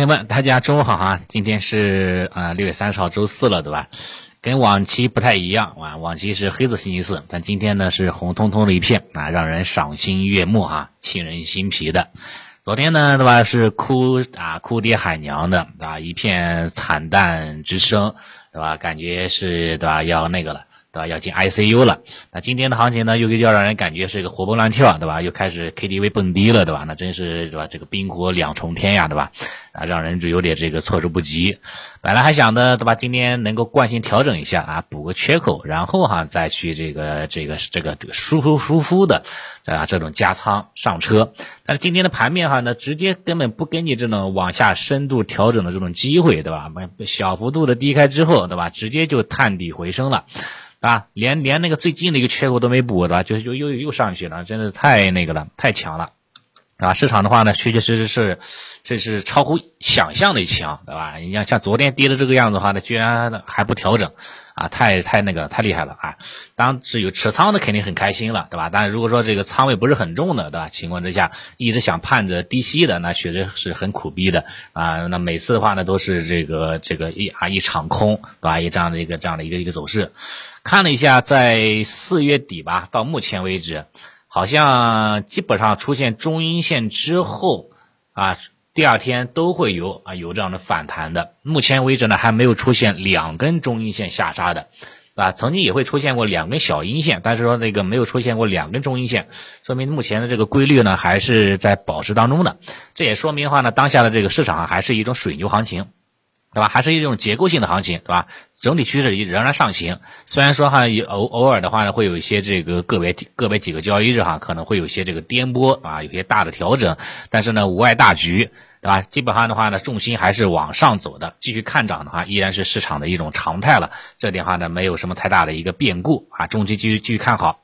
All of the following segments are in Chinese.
朋友们，大家中午好哈！今天是呃六月三十号周四了，对吧？跟往期不太一样啊，往期是黑色星期四，但今天呢是红彤彤的一片啊，让人赏心悦目哈，沁人心脾的。昨天呢，对吧？是哭啊哭爹喊娘的啊，一片惨淡之声，对吧？感觉是对吧？要那个了。对吧？要进 ICU 了。那今天的行情呢，又要让人感觉是一个活蹦乱跳，对吧？又开始 KTV 蹦迪了，对吧？那真是对吧？这个冰火两重天呀，对吧？啊，让人就有点这个措手不及。本来还想的，对吧？今天能够惯性调整一下啊，补个缺口，然后哈再去这个这个这个舒舒舒服的啊这种加仓上车。但是今天的盘面哈呢，直接根本不给你这种往下深度调整的这种机会，对吧？小幅度的低开之后，对吧？直接就探底回升了。啊，连连那个最近的一个缺口都没补，对吧？就又又又上去了，真的太那个了，太强了，啊！市场的话呢，确确实实是，这是超乎想象的强，对吧？你像像昨天跌的这个样子的话呢，居然还不调整。啊，太太那个太厉害了啊！当是有持仓的肯定很开心了，对吧？但是如果说这个仓位不是很重的，对吧？情况之下一直想盼着低吸的，那确实是很苦逼的啊！那每次的话呢，都是这个这个一啊一场空，对吧？一这样的一个这样的一个一个走势。看了一下，在四月底吧，到目前为止，好像基本上出现中阴线之后啊。第二天都会有啊有这样的反弹的，目前为止呢还没有出现两根中阴线下杀的，啊，曾经也会出现过两根小阴线，但是说那个没有出现过两根中阴线，说明目前的这个规律呢还是在保持当中的，这也说明的话呢，当下的这个市场还是一种水牛行情。对吧？还是一种结构性的行情，对吧？整体趋势仍然上行。虽然说哈有，偶偶尔的话呢，会有一些这个个别个别几个交易日哈，可能会有一些这个颠簸啊，有些大的调整，但是呢，无碍大局，对吧？基本上的话呢，重心还是往上走的，继续看涨的话，依然是市场的一种常态了。这点话呢，没有什么太大的一个变故啊，中期继续继续看好。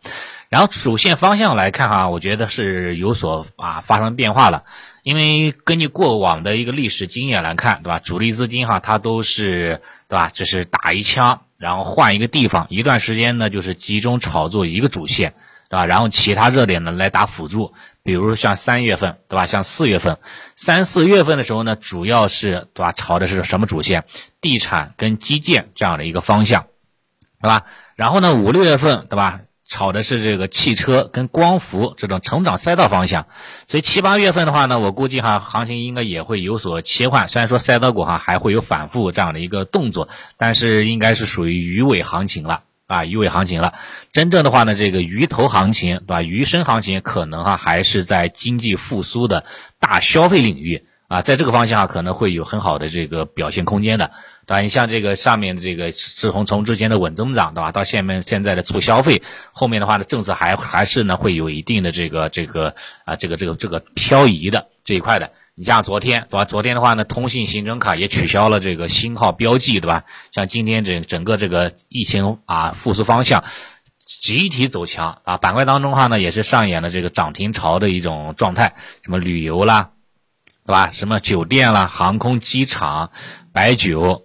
然后主线方向来看哈，我觉得是有所啊发生变化了。因为根据过往的一个历史经验来看，对吧？主力资金哈，它都是对吧？这是打一枪，然后换一个地方，一段时间呢，就是集中炒作一个主线，对吧？然后其他热点呢来打辅助，比如像三月份，对吧？像四月份，三四月份的时候呢，主要是对吧？炒的是什么主线？地产跟基建这样的一个方向，对吧？然后呢，五六月份，对吧？炒的是这个汽车跟光伏这种成长赛道方向，所以七八月份的话呢，我估计哈行情应该也会有所切换。虽然说赛道股哈还会有反复这样的一个动作，但是应该是属于鱼尾行情了啊，鱼尾行情了。真正的话呢，这个鱼头行情对吧？鱼身行情可能哈还是在经济复苏的大消费领域啊，在这个方向可能会有很好的这个表现空间的。对吧？你像这个上面的这个，是从从之前的稳增长，对吧？到下面现在的促消费，后面的话呢，政策还还是呢会有一定的这个这个啊这个这个这个漂移的这一块的。你像昨天，对吧？昨天的话呢，通信行程卡也取消了这个星号标记，对吧？像今天整整个这个疫情啊复苏方向集体走强啊，板块当中的话呢也是上演了这个涨停潮的一种状态，什么旅游啦，对吧？什么酒店啦、航空、机场、白酒。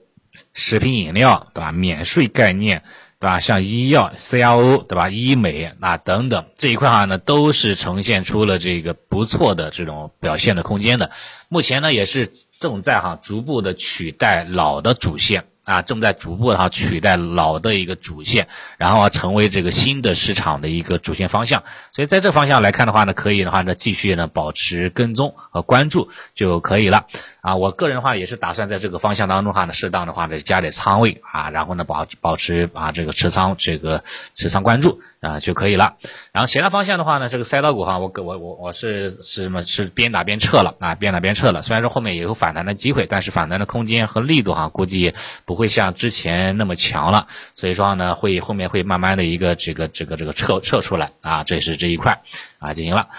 食品饮料，对吧？免税概念，对吧？像医药、CRO，对吧？医美啊等等这一块哈呢，都是呈现出了这个不错的这种表现的空间的。目前呢，也是正在哈逐步的取代老的主线。啊，正在逐步的哈取代老的一个主线，然后啊成为这个新的市场的一个主线方向。所以在这方向来看的话呢，可以的话呢继续呢保持跟踪和关注就可以了。啊，我个人的话也是打算在这个方向当中哈呢，适当的话呢加点仓位啊，然后呢保保持啊这个持仓这个持仓关注啊就可以了。然后其他方向的话呢，这个赛道股哈，我我我我是是什么是边打边撤了啊，边打边撤了。虽然说后面也有反弹的机会，但是反弹的空间和力度哈，估计不会像之前那么强了。所以说呢，会后面会慢慢的一个这个这个这个撤撤出来啊，这是这一块啊进行了。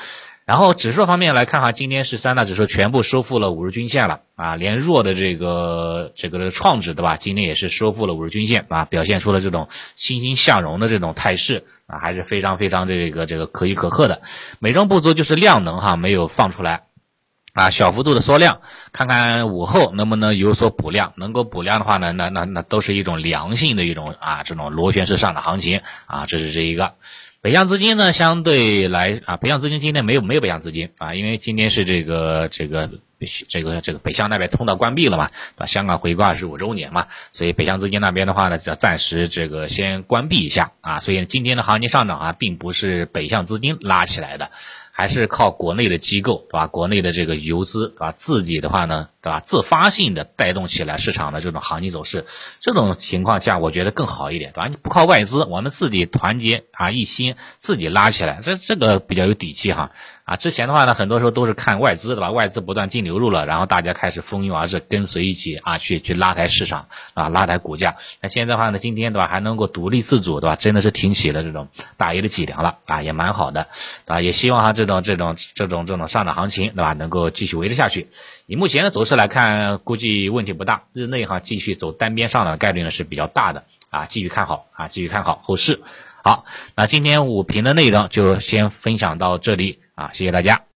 然后指数方面来看哈，今天是三大指数全部收复了五日均线了啊，连弱的这个这个创指对吧？今天也是收复了五日均线啊，表现出了这种欣欣向荣的这种态势啊，还是非常非常这个这个可喜可贺的。美中不足就是量能哈没有放出来啊，小幅度的缩量，看看午后能不能有所补量，能够补量的话呢，那那那都是一种良性的一种啊这种螺旋式上的行情啊，这是这一个。北向资金呢，相对来啊，北向资金今天没有没有北向资金啊，因为今天是这个这个这个这个北向那边通道关闭了嘛，对吧？香港回归二十五周年嘛，所以北向资金那边的话呢，要暂时这个先关闭一下啊，所以今天的行情上涨啊，并不是北向资金拉起来的。还是靠国内的机构，对吧？国内的这个游资，对吧？自己的话呢，对吧？自发性的带动起来市场的这种行情走势，这种情况下，我觉得更好一点，对吧？你不靠外资，我们自己团结啊一心，自己拉起来，这这个比较有底气哈。啊，之前的话呢，很多时候都是看外资，对吧？外资不断净流入了，然后大家开始蜂拥而至，跟随一起啊，去去拉抬市场啊，拉抬股价。那现在的话呢，今天对吧，还能够独立自主，对吧？真的是挺起了这种大爷的脊梁了啊，也蛮好的啊。也希望哈这种这种这种这种上涨行情，对吧？能够继续维持下去。以目前的走势来看，估计问题不大。日内哈继续走单边上涨的概率呢是比较大的啊，继续看好啊，继续看好后市。好，那今天五评的内容就先分享到这里。啊，谢谢大家。